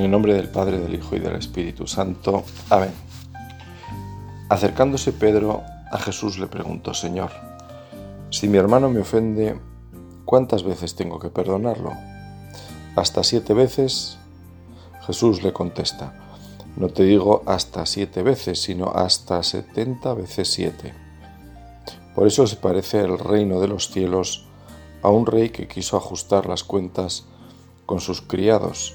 En el nombre del Padre, del Hijo y del Espíritu Santo. Amén. Acercándose Pedro a Jesús le preguntó, Señor, si mi hermano me ofende, ¿cuántas veces tengo que perdonarlo? ¿Hasta siete veces? Jesús le contesta, no te digo hasta siete veces, sino hasta setenta veces siete. Por eso se parece el reino de los cielos a un rey que quiso ajustar las cuentas con sus criados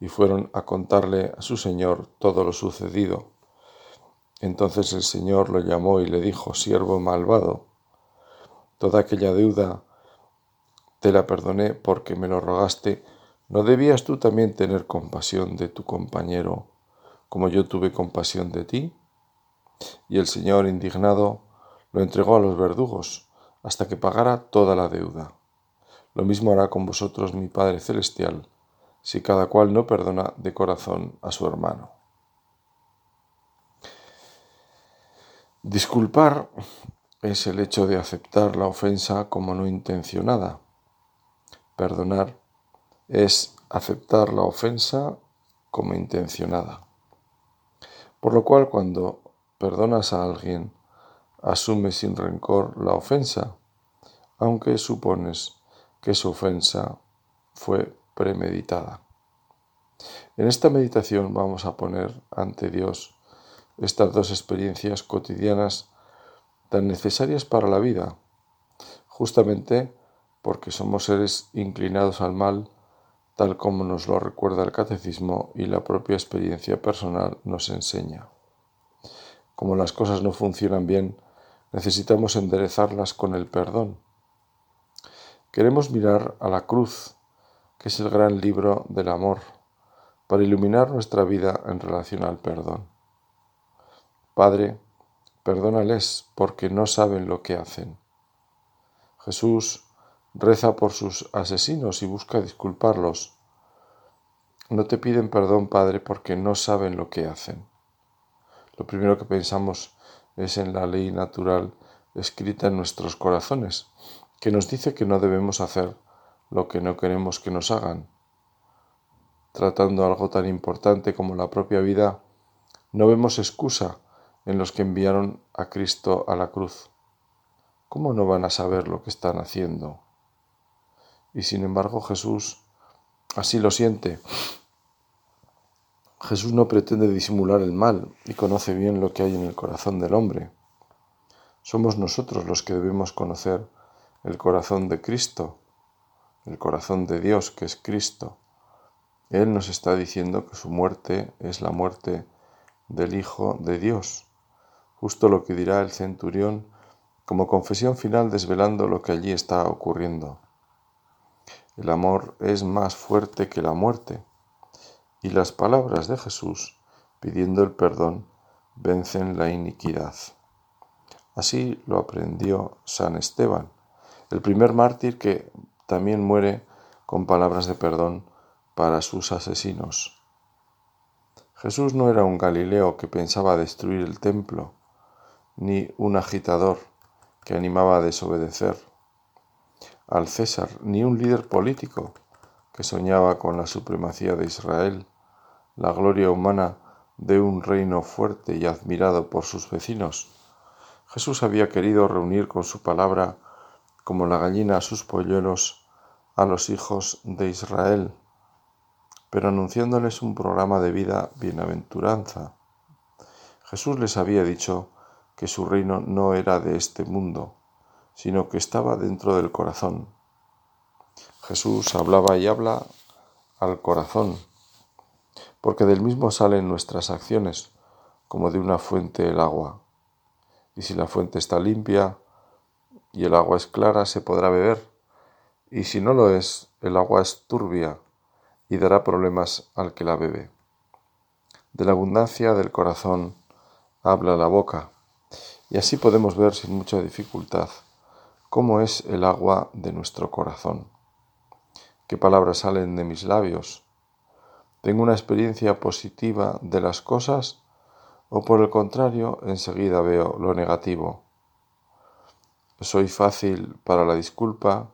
y fueron a contarle a su señor todo lo sucedido. Entonces el señor lo llamó y le dijo, siervo malvado, toda aquella deuda te la perdoné porque me lo rogaste, ¿no debías tú también tener compasión de tu compañero como yo tuve compasión de ti? Y el señor, indignado, lo entregó a los verdugos hasta que pagara toda la deuda. Lo mismo hará con vosotros mi Padre Celestial si cada cual no perdona de corazón a su hermano. Disculpar es el hecho de aceptar la ofensa como no intencionada. Perdonar es aceptar la ofensa como intencionada. Por lo cual cuando perdonas a alguien, asumes sin rencor la ofensa, aunque supones que su ofensa fue premeditada. En esta meditación vamos a poner ante Dios estas dos experiencias cotidianas tan necesarias para la vida, justamente porque somos seres inclinados al mal, tal como nos lo recuerda el catecismo y la propia experiencia personal nos enseña. Como las cosas no funcionan bien, necesitamos enderezarlas con el perdón. Queremos mirar a la cruz que es el gran libro del amor, para iluminar nuestra vida en relación al perdón. Padre, perdónales porque no saben lo que hacen. Jesús reza por sus asesinos y busca disculparlos. No te piden perdón, Padre, porque no saben lo que hacen. Lo primero que pensamos es en la ley natural escrita en nuestros corazones, que nos dice que no debemos hacer lo que no queremos que nos hagan. Tratando algo tan importante como la propia vida, no vemos excusa en los que enviaron a Cristo a la cruz. ¿Cómo no van a saber lo que están haciendo? Y sin embargo Jesús así lo siente. Jesús no pretende disimular el mal y conoce bien lo que hay en el corazón del hombre. Somos nosotros los que debemos conocer el corazón de Cristo el corazón de Dios, que es Cristo. Él nos está diciendo que su muerte es la muerte del Hijo de Dios, justo lo que dirá el centurión como confesión final desvelando lo que allí está ocurriendo. El amor es más fuerte que la muerte, y las palabras de Jesús pidiendo el perdón vencen la iniquidad. Así lo aprendió San Esteban, el primer mártir que también muere con palabras de perdón para sus asesinos. Jesús no era un Galileo que pensaba destruir el templo, ni un agitador que animaba a desobedecer al César, ni un líder político que soñaba con la supremacía de Israel, la gloria humana de un reino fuerte y admirado por sus vecinos. Jesús había querido reunir con su palabra como la gallina a sus polluelos, a los hijos de Israel, pero anunciándoles un programa de vida bienaventuranza. Jesús les había dicho que su reino no era de este mundo, sino que estaba dentro del corazón. Jesús hablaba y habla al corazón, porque del mismo salen nuestras acciones, como de una fuente el agua. Y si la fuente está limpia y el agua es clara, se podrá beber, y si no lo es, el agua es turbia y dará problemas al que la bebe. De la abundancia del corazón habla la boca. Y así podemos ver sin mucha dificultad cómo es el agua de nuestro corazón. ¿Qué palabras salen de mis labios? ¿Tengo una experiencia positiva de las cosas o por el contrario enseguida veo lo negativo? ¿Soy fácil para la disculpa?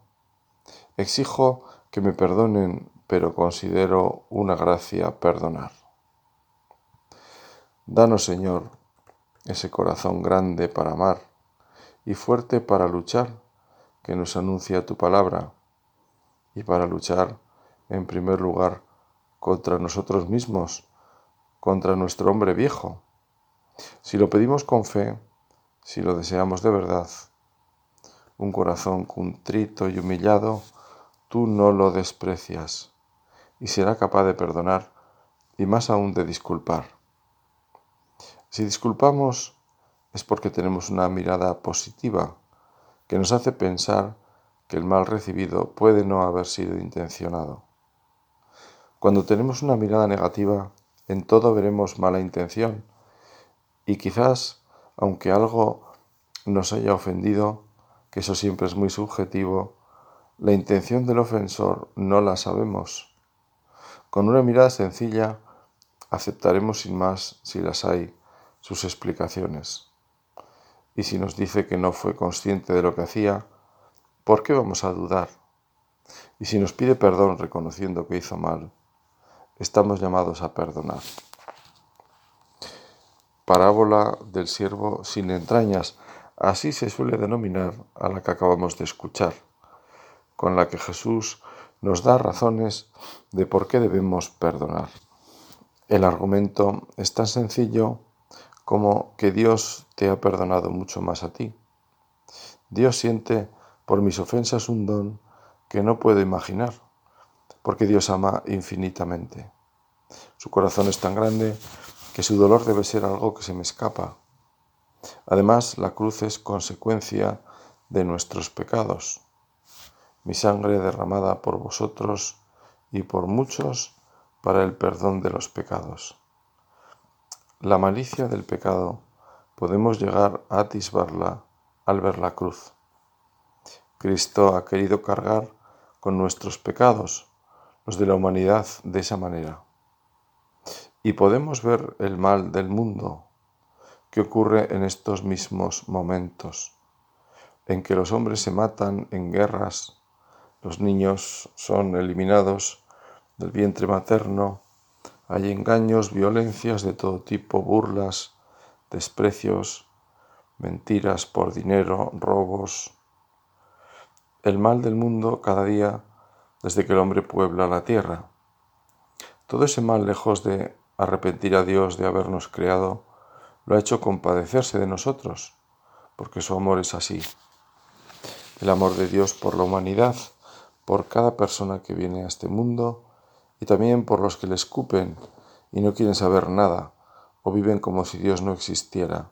¿Exijo que me perdonen pero considero una gracia perdonar? Danos, Señor, ese corazón grande para amar y fuerte para luchar que nos anuncia tu palabra y para luchar en primer lugar contra nosotros mismos, contra nuestro hombre viejo. Si lo pedimos con fe, si lo deseamos de verdad, un corazón contrito y humillado, tú no lo desprecias y será capaz de perdonar y más aún de disculpar. Si disculpamos es porque tenemos una mirada positiva que nos hace pensar que el mal recibido puede no haber sido intencionado. Cuando tenemos una mirada negativa, en todo veremos mala intención y quizás, aunque algo nos haya ofendido, que eso siempre es muy subjetivo, la intención del ofensor no la sabemos. Con una mirada sencilla aceptaremos sin más, si las hay, sus explicaciones. Y si nos dice que no fue consciente de lo que hacía, ¿por qué vamos a dudar? Y si nos pide perdón reconociendo que hizo mal, estamos llamados a perdonar. Parábola del siervo sin entrañas, así se suele denominar a la que acabamos de escuchar, con la que Jesús nos da razones de por qué debemos perdonar. El argumento es tan sencillo como que Dios te ha perdonado mucho más a ti. Dios siente por mis ofensas un don que no puedo imaginar, porque Dios ama infinitamente. Su corazón es tan grande que su dolor debe ser algo que se me escapa. Además, la cruz es consecuencia de nuestros pecados. Mi sangre derramada por vosotros y por muchos para el perdón de los pecados. La malicia del pecado podemos llegar a atisbarla al ver la cruz. Cristo ha querido cargar con nuestros pecados, los de la humanidad, de esa manera. Y podemos ver el mal del mundo que ocurre en estos mismos momentos, en que los hombres se matan en guerras, los niños son eliminados del vientre materno, hay engaños, violencias de todo tipo, burlas, desprecios, mentiras por dinero, robos. El mal del mundo cada día desde que el hombre puebla la tierra. Todo ese mal, lejos de arrepentir a Dios de habernos creado, lo ha hecho compadecerse de nosotros, porque su amor es así. El amor de Dios por la humanidad, por cada persona que viene a este mundo, y también por los que le escupen y no quieren saber nada o viven como si Dios no existiera.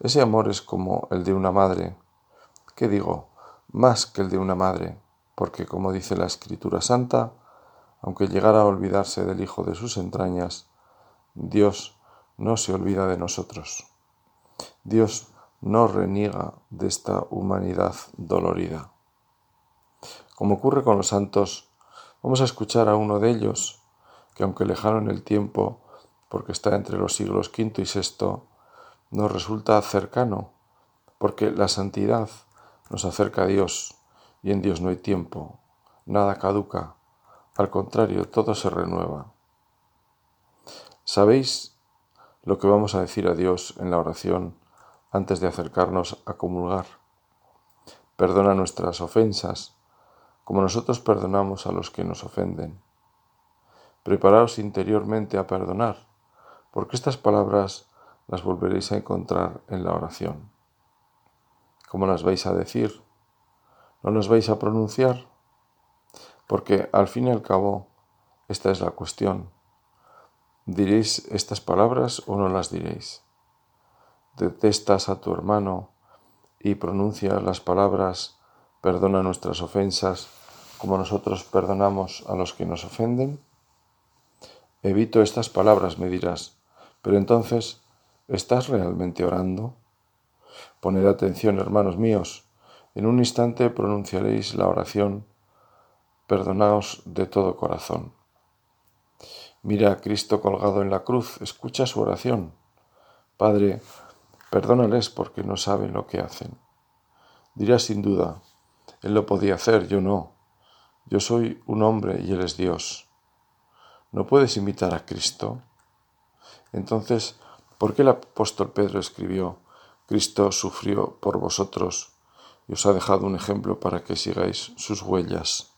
Ese amor es como el de una madre. ¿Qué digo? Más que el de una madre, porque como dice la Escritura Santa, aunque llegara a olvidarse del Hijo de sus entrañas, Dios no se olvida de nosotros. Dios no reniega de esta humanidad dolorida. Como ocurre con los santos, Vamos a escuchar a uno de ellos, que aunque lejano en el tiempo, porque está entre los siglos V y VI, nos resulta cercano, porque la santidad nos acerca a Dios, y en Dios no hay tiempo, nada caduca, al contrario, todo se renueva. ¿Sabéis lo que vamos a decir a Dios en la oración antes de acercarnos a comulgar? Perdona nuestras ofensas, como nosotros perdonamos a los que nos ofenden. preparaos interiormente a perdonar, porque estas palabras las volveréis a encontrar en la oración. ¿Cómo las vais a decir? ¿No las vais a pronunciar? Porque al fin y al cabo, esta es la cuestión. ¿Diréis estas palabras o no las diréis? ¿Detestas a tu hermano y pronuncias las palabras perdona nuestras ofensas como nosotros perdonamos a los que nos ofenden? Evito estas palabras, me dirás, pero entonces, ¿estás realmente orando? Poned atención, hermanos míos, en un instante pronunciaréis la oración, perdonaos de todo corazón. Mira a Cristo colgado en la cruz, escucha su oración. Padre, perdónales porque no saben lo que hacen. Dirás sin duda, Él lo podía hacer, yo no. Yo soy un hombre y Él es Dios. ¿No puedes imitar a Cristo? Entonces, ¿por qué el apóstol Pedro escribió, Cristo sufrió por vosotros y os ha dejado un ejemplo para que sigáis sus huellas?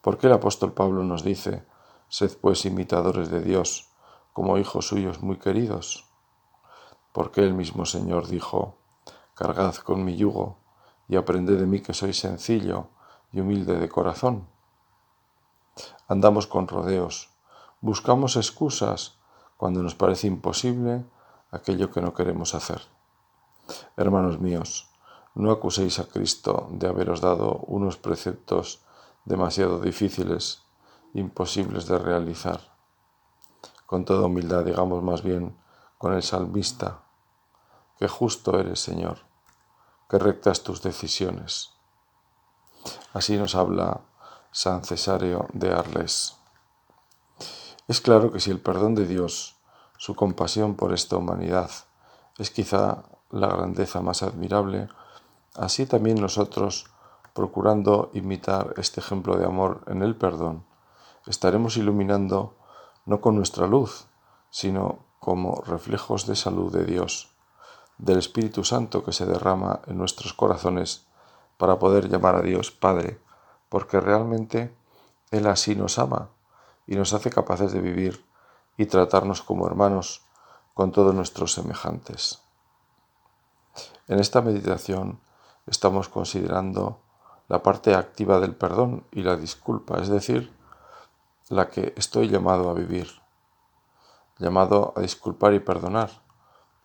¿Por qué el apóstol Pablo nos dice, sed pues imitadores de Dios, como hijos suyos muy queridos? Porque el mismo Señor dijo, cargad con mi yugo y aprended de mí que soy sencillo y humilde de corazón andamos con rodeos, buscamos excusas cuando nos parece imposible aquello que no queremos hacer. Hermanos míos, no acuséis a Cristo de haberos dado unos preceptos demasiado difíciles, imposibles de realizar. Con toda humildad digamos más bien con el salmista, que justo eres, Señor, que rectas tus decisiones. Así nos habla San Cesario de Arles. Es claro que si el perdón de Dios, su compasión por esta humanidad, es quizá la grandeza más admirable, así también nosotros, procurando imitar este ejemplo de amor en el perdón, estaremos iluminando no con nuestra luz, sino como reflejos de salud de Dios, del Espíritu Santo que se derrama en nuestros corazones para poder llamar a Dios Padre porque realmente Él así nos ama y nos hace capaces de vivir y tratarnos como hermanos con todos nuestros semejantes. En esta meditación estamos considerando la parte activa del perdón y la disculpa, es decir, la que estoy llamado a vivir, llamado a disculpar y perdonar,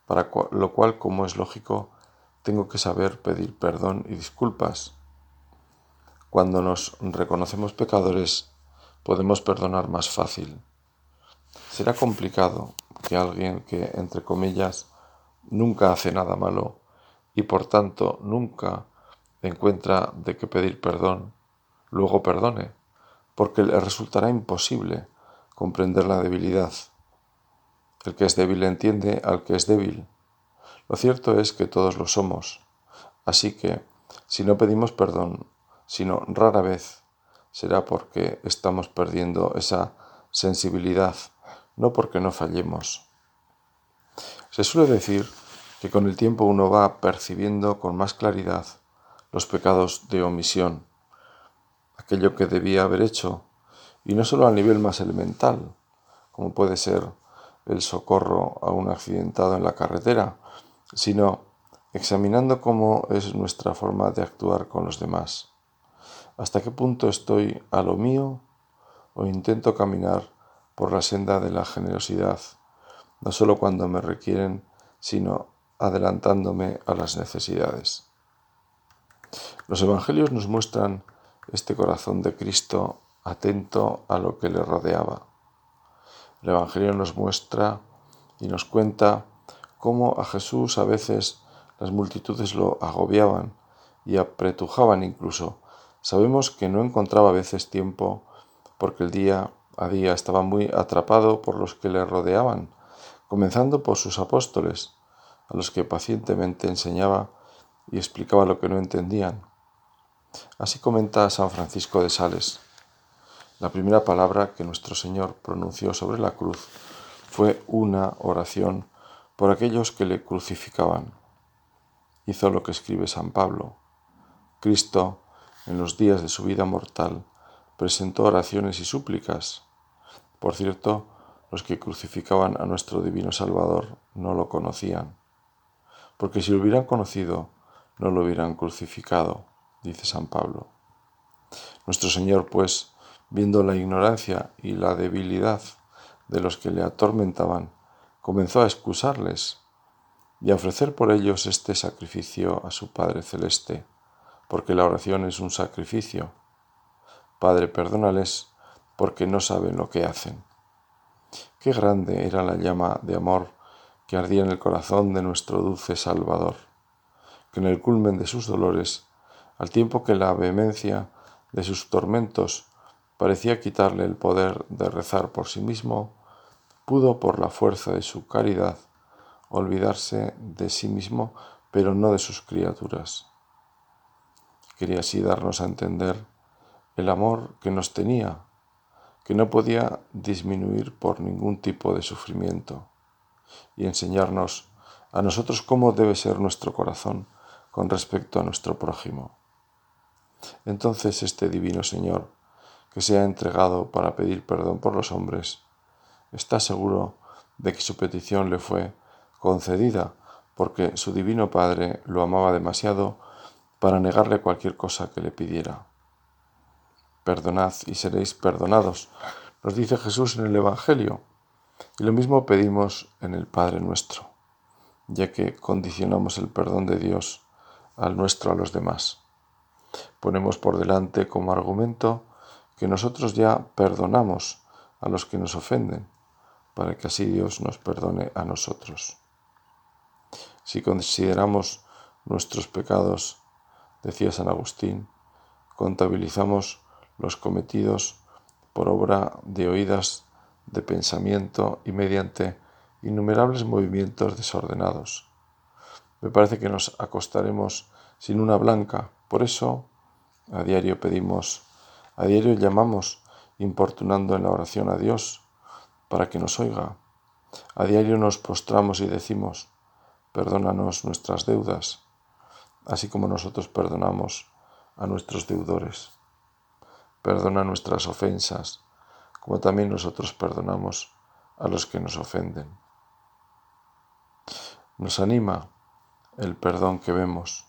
para lo cual, como es lógico, tengo que saber pedir perdón y disculpas cuando nos reconocemos pecadores, podemos perdonar más fácil. Será complicado que alguien que, entre comillas, nunca hace nada malo y por tanto nunca encuentra de qué pedir perdón, luego perdone, porque le resultará imposible comprender la debilidad. El que es débil entiende al que es débil. Lo cierto es que todos lo somos, así que si no pedimos perdón sino rara vez será porque estamos perdiendo esa sensibilidad, no porque no fallemos. Se suele decir que con el tiempo uno va percibiendo con más claridad los pecados de omisión, aquello que debía haber hecho, y no solo a nivel más elemental, como puede ser el socorro a un accidentado en la carretera, sino examinando cómo es nuestra forma de actuar con los demás hasta qué punto estoy a lo mío o intento caminar por la senda de la generosidad, no solo cuando me requieren, sino adelantándome a las necesidades. Los evangelios nos muestran este corazón de Cristo atento a lo que le rodeaba. El Evangelio nos muestra y nos cuenta cómo a Jesús a veces las multitudes lo agobiaban y apretujaban incluso Sabemos que no encontraba a veces tiempo porque el día a día estaba muy atrapado por los que le rodeaban, comenzando por sus apóstoles, a los que pacientemente enseñaba y explicaba lo que no entendían. Así comenta San Francisco de Sales. La primera palabra que nuestro Señor pronunció sobre la cruz fue una oración por aquellos que le crucificaban. Hizo lo que escribe San Pablo. Cristo en los días de su vida mortal, presentó oraciones y súplicas. Por cierto, los que crucificaban a nuestro divino Salvador no lo conocían, porque si lo hubieran conocido, no lo hubieran crucificado, dice San Pablo. Nuestro Señor, pues, viendo la ignorancia y la debilidad de los que le atormentaban, comenzó a excusarles y a ofrecer por ellos este sacrificio a su Padre Celeste, porque la oración es un sacrificio. Padre, perdónales porque no saben lo que hacen. Qué grande era la llama de amor que ardía en el corazón de nuestro dulce Salvador, que en el culmen de sus dolores, al tiempo que la vehemencia de sus tormentos parecía quitarle el poder de rezar por sí mismo, pudo por la fuerza de su caridad olvidarse de sí mismo, pero no de sus criaturas. Quería así darnos a entender el amor que nos tenía, que no podía disminuir por ningún tipo de sufrimiento, y enseñarnos a nosotros cómo debe ser nuestro corazón con respecto a nuestro prójimo. Entonces este divino Señor, que se ha entregado para pedir perdón por los hombres, está seguro de que su petición le fue concedida porque su divino Padre lo amaba demasiado para negarle cualquier cosa que le pidiera. Perdonad y seréis perdonados, nos dice Jesús en el Evangelio, y lo mismo pedimos en el Padre nuestro, ya que condicionamos el perdón de Dios al nuestro a los demás. Ponemos por delante como argumento que nosotros ya perdonamos a los que nos ofenden, para que así Dios nos perdone a nosotros. Si consideramos nuestros pecados, decía San Agustín, contabilizamos los cometidos por obra de oídas, de pensamiento y mediante innumerables movimientos desordenados. Me parece que nos acostaremos sin una blanca, por eso a diario pedimos, a diario llamamos, importunando en la oración a Dios, para que nos oiga. A diario nos postramos y decimos, perdónanos nuestras deudas, así como nosotros perdonamos a nuestros deudores. Perdona nuestras ofensas, como también nosotros perdonamos a los que nos ofenden. Nos anima el perdón que vemos.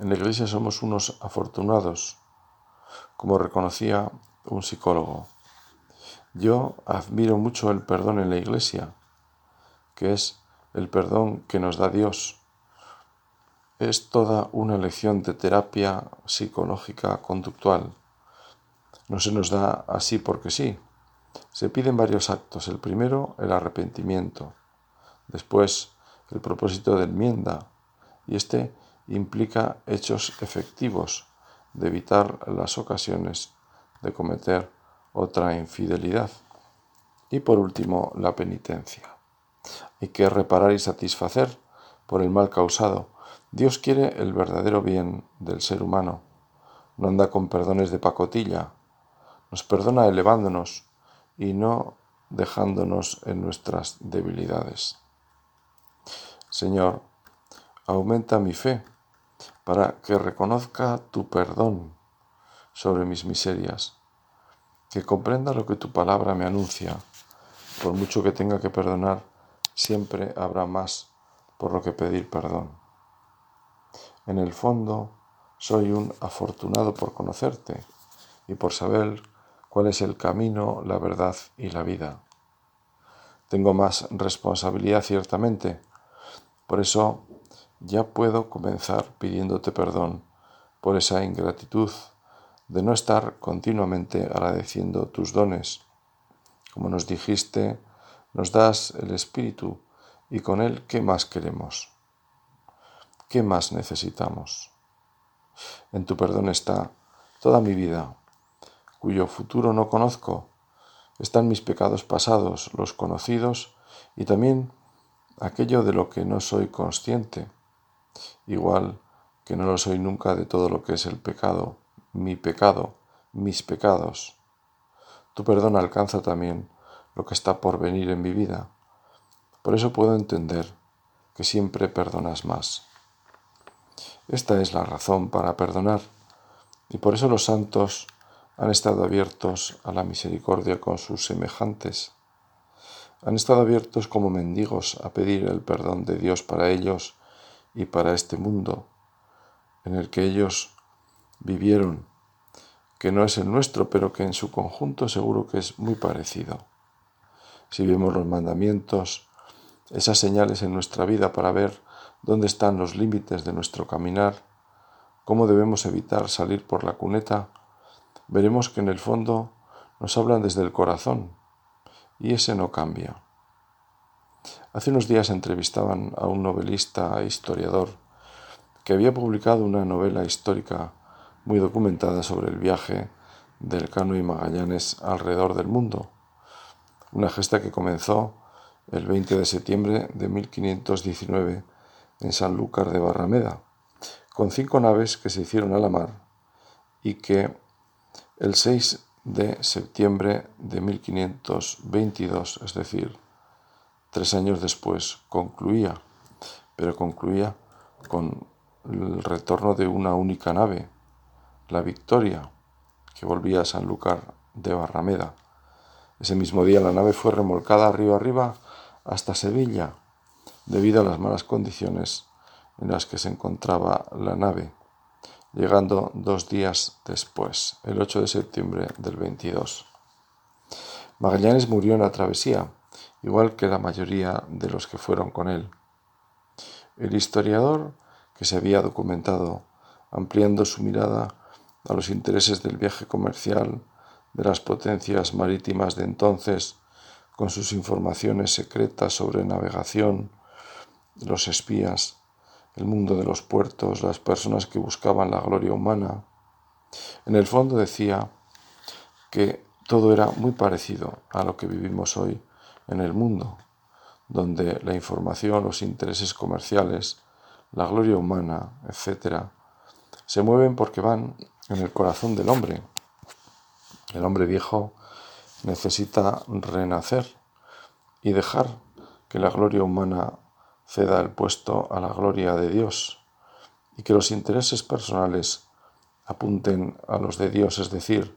En la iglesia somos unos afortunados, como reconocía un psicólogo. Yo admiro mucho el perdón en la iglesia, que es el perdón que nos da Dios. Es toda una lección de terapia psicológica conductual. No se nos da así porque sí. Se piden varios actos. El primero, el arrepentimiento. Después, el propósito de enmienda. Y este implica hechos efectivos de evitar las ocasiones de cometer otra infidelidad. Y por último, la penitencia. Hay que reparar y satisfacer por el mal causado. Dios quiere el verdadero bien del ser humano. No anda con perdones de pacotilla. Nos perdona elevándonos y no dejándonos en nuestras debilidades. Señor, aumenta mi fe para que reconozca tu perdón sobre mis miserias, que comprenda lo que tu palabra me anuncia, por mucho que tenga que perdonar siempre habrá más por lo que pedir perdón. En el fondo, soy un afortunado por conocerte y por saber cuál es el camino, la verdad y la vida. Tengo más responsabilidad ciertamente, por eso ya puedo comenzar pidiéndote perdón por esa ingratitud de no estar continuamente agradeciendo tus dones. Como nos dijiste, nos das el Espíritu y con Él, ¿qué más queremos? ¿Qué más necesitamos? En tu perdón está toda mi vida, cuyo futuro no conozco. Están mis pecados pasados, los conocidos y también aquello de lo que no soy consciente, igual que no lo soy nunca de todo lo que es el pecado, mi pecado, mis pecados. Tu perdón alcanza también lo que está por venir en mi vida. Por eso puedo entender que siempre perdonas más. Esta es la razón para perdonar y por eso los santos han estado abiertos a la misericordia con sus semejantes. Han estado abiertos como mendigos a pedir el perdón de Dios para ellos y para este mundo en el que ellos vivieron, que no es el nuestro, pero que en su conjunto seguro que es muy parecido. Si vemos los mandamientos, esas señales en nuestra vida para ver dónde están los límites de nuestro caminar, cómo debemos evitar salir por la cuneta, veremos que en el fondo nos hablan desde el corazón y ese no cambia. Hace unos días entrevistaban a un novelista e historiador que había publicado una novela histórica muy documentada sobre el viaje del Cano y Magallanes alrededor del mundo, una gesta que comenzó el 20 de septiembre de 1519 en Sanlúcar de Barrameda, con cinco naves que se hicieron a la mar y que el 6 de septiembre de 1522, es decir, tres años después, concluía, pero concluía con el retorno de una única nave, la Victoria, que volvía a Sanlúcar de Barrameda. Ese mismo día la nave fue remolcada río arriba hasta Sevilla, debido a las malas condiciones en las que se encontraba la nave, llegando dos días después, el 8 de septiembre del 22. Magallanes murió en la travesía, igual que la mayoría de los que fueron con él. El historiador que se había documentado, ampliando su mirada a los intereses del viaje comercial de las potencias marítimas de entonces, con sus informaciones secretas sobre navegación, los espías, el mundo de los puertos, las personas que buscaban la gloria humana. En el fondo decía que todo era muy parecido a lo que vivimos hoy en el mundo, donde la información, los intereses comerciales, la gloria humana, etc., se mueven porque van en el corazón del hombre. El hombre viejo necesita renacer y dejar que la gloria humana ceda el puesto a la gloria de Dios y que los intereses personales apunten a los de Dios, es decir,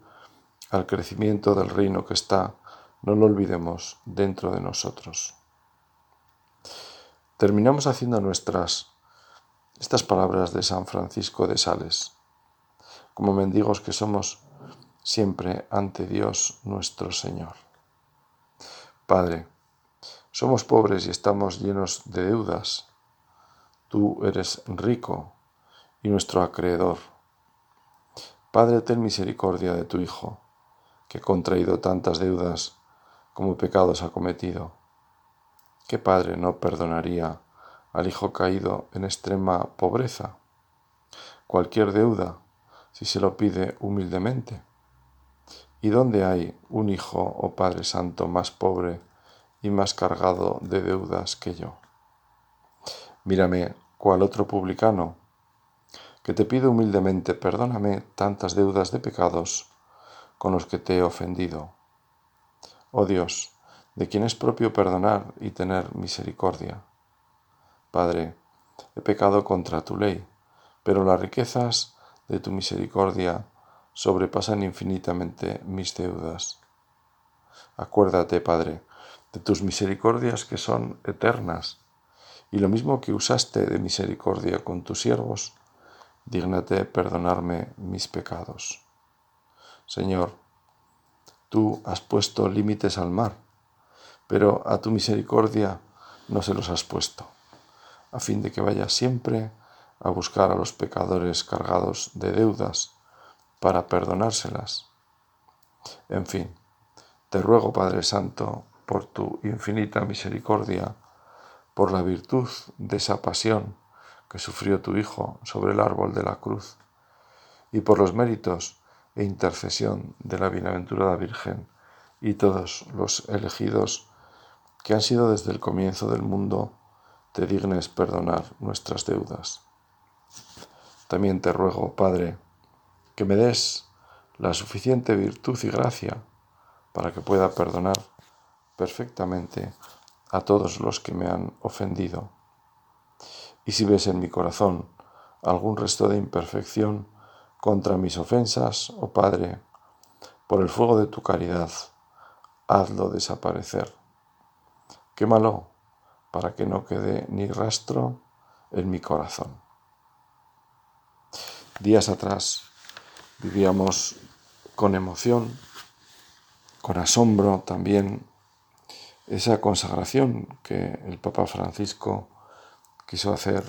al crecimiento del reino que está, no lo olvidemos, dentro de nosotros. Terminamos haciendo nuestras estas palabras de San Francisco de Sales, como mendigos que somos siempre ante Dios nuestro Señor. Padre, somos pobres y estamos llenos de deudas. Tú eres rico y nuestro acreedor. Padre, ten misericordia de tu Hijo, que ha contraído tantas deudas como pecados ha cometido. ¿Qué padre no perdonaría al hijo caído en extrema pobreza? Cualquier deuda, si se lo pide humildemente. ¿Y dónde hay un hijo o oh Padre Santo más pobre y más cargado de deudas que yo. Mírame, cual otro publicano, que te pido humildemente, perdóname tantas deudas de pecados con los que te he ofendido. Oh Dios, de quien es propio perdonar y tener misericordia. Padre, he pecado contra tu ley, pero las riquezas de tu misericordia sobrepasan infinitamente mis deudas. Acuérdate, Padre, de tus misericordias que son eternas, y lo mismo que usaste de misericordia con tus siervos, dígnate perdonarme mis pecados. Señor, tú has puesto límites al mar, pero a tu misericordia no se los has puesto, a fin de que vaya siempre a buscar a los pecadores cargados de deudas para perdonárselas. En fin, te ruego, Padre Santo, por tu infinita misericordia, por la virtud de esa pasión que sufrió tu Hijo sobre el árbol de la cruz, y por los méritos e intercesión de la bienaventurada Virgen y todos los elegidos que han sido desde el comienzo del mundo, te dignes perdonar nuestras deudas. También te ruego, Padre, que me des la suficiente virtud y gracia para que pueda perdonar perfectamente a todos los que me han ofendido. Y si ves en mi corazón algún resto de imperfección contra mis ofensas, oh Padre, por el fuego de tu caridad, hazlo desaparecer. Quémalo para que no quede ni rastro en mi corazón. Días atrás vivíamos con emoción, con asombro también, esa consagración que el Papa Francisco quiso hacer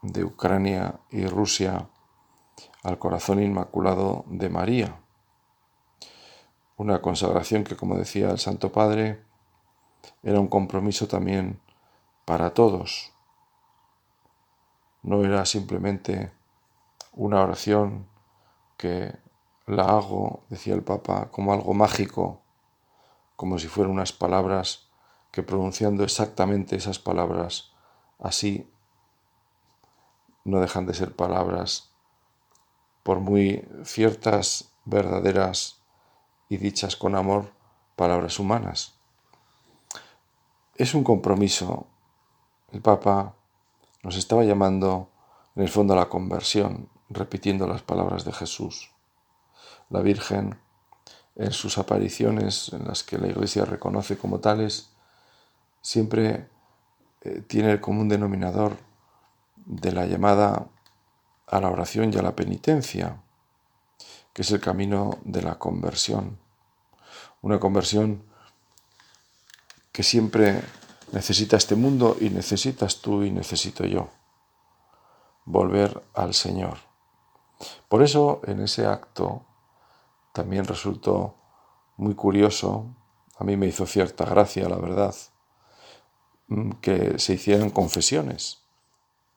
de Ucrania y Rusia al corazón inmaculado de María. Una consagración que, como decía el Santo Padre, era un compromiso también para todos. No era simplemente una oración que la hago, decía el Papa, como algo mágico, como si fueran unas palabras que pronunciando exactamente esas palabras así no dejan de ser palabras por muy ciertas, verdaderas y dichas con amor, palabras humanas. Es un compromiso. El Papa nos estaba llamando en el fondo a la conversión, repitiendo las palabras de Jesús. La Virgen, en sus apariciones, en las que la Iglesia reconoce como tales, siempre eh, tiene el común denominador de la llamada a la oración y a la penitencia, que es el camino de la conversión. Una conversión que siempre necesita este mundo y necesitas tú y necesito yo. Volver al Señor. Por eso en ese acto también resultó muy curioso, a mí me hizo cierta gracia, la verdad, mm, que se hicieran confesiones.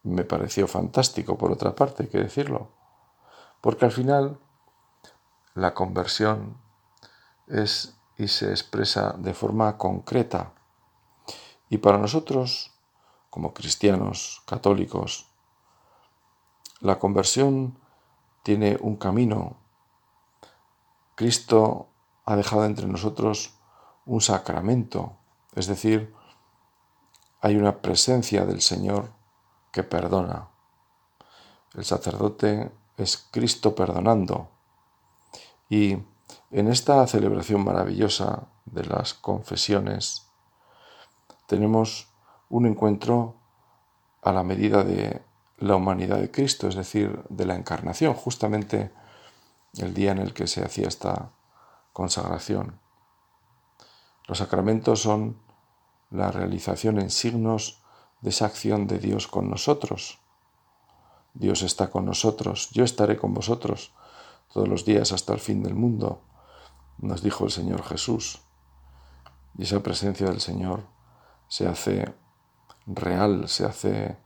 Me pareció fantástico, por otra parte, hay que decirlo. Porque al final la conversión es y se expresa de forma concreta. Y para nosotros, como cristianos, católicos, la conversión tiene un camino. Cristo ha dejado entre nosotros un sacramento, es decir, hay una presencia del Señor que perdona. El sacerdote es Cristo perdonando. Y en esta celebración maravillosa de las confesiones tenemos un encuentro a la medida de la humanidad de Cristo, es decir, de la encarnación, justamente el día en el que se hacía esta consagración. Los sacramentos son la realización en signos de esa acción de Dios con nosotros. Dios está con nosotros, yo estaré con vosotros todos los días hasta el fin del mundo nos dijo el Señor Jesús. Y esa presencia del Señor se hace real, se hace,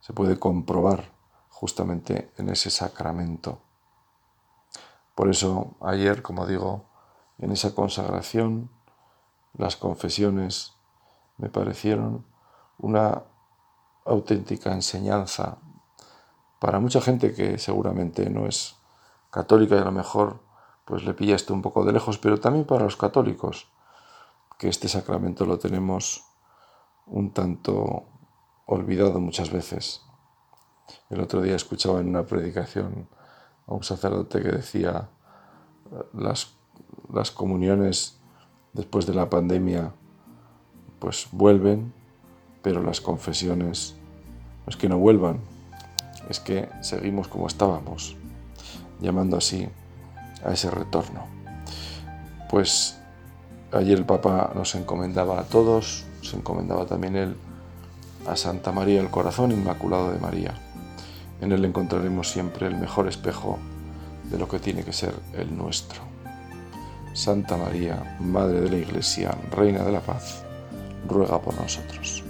se puede comprobar justamente en ese sacramento. Por eso ayer, como digo, en esa consagración, las confesiones me parecieron una auténtica enseñanza para mucha gente que seguramente no es católica y a lo mejor pues le pillaste un poco de lejos, pero también para los católicos, que este sacramento lo tenemos un tanto olvidado muchas veces. El otro día escuchaba en una predicación a un sacerdote que decía las, las comuniones después de la pandemia pues vuelven, pero las confesiones no es que no vuelvan, es que seguimos como estábamos, llamando así a ese retorno. Pues ayer el Papa nos encomendaba a todos, se encomendaba también él a Santa María, el corazón inmaculado de María. En él encontraremos siempre el mejor espejo de lo que tiene que ser el nuestro. Santa María, Madre de la Iglesia, Reina de la Paz, ruega por nosotros.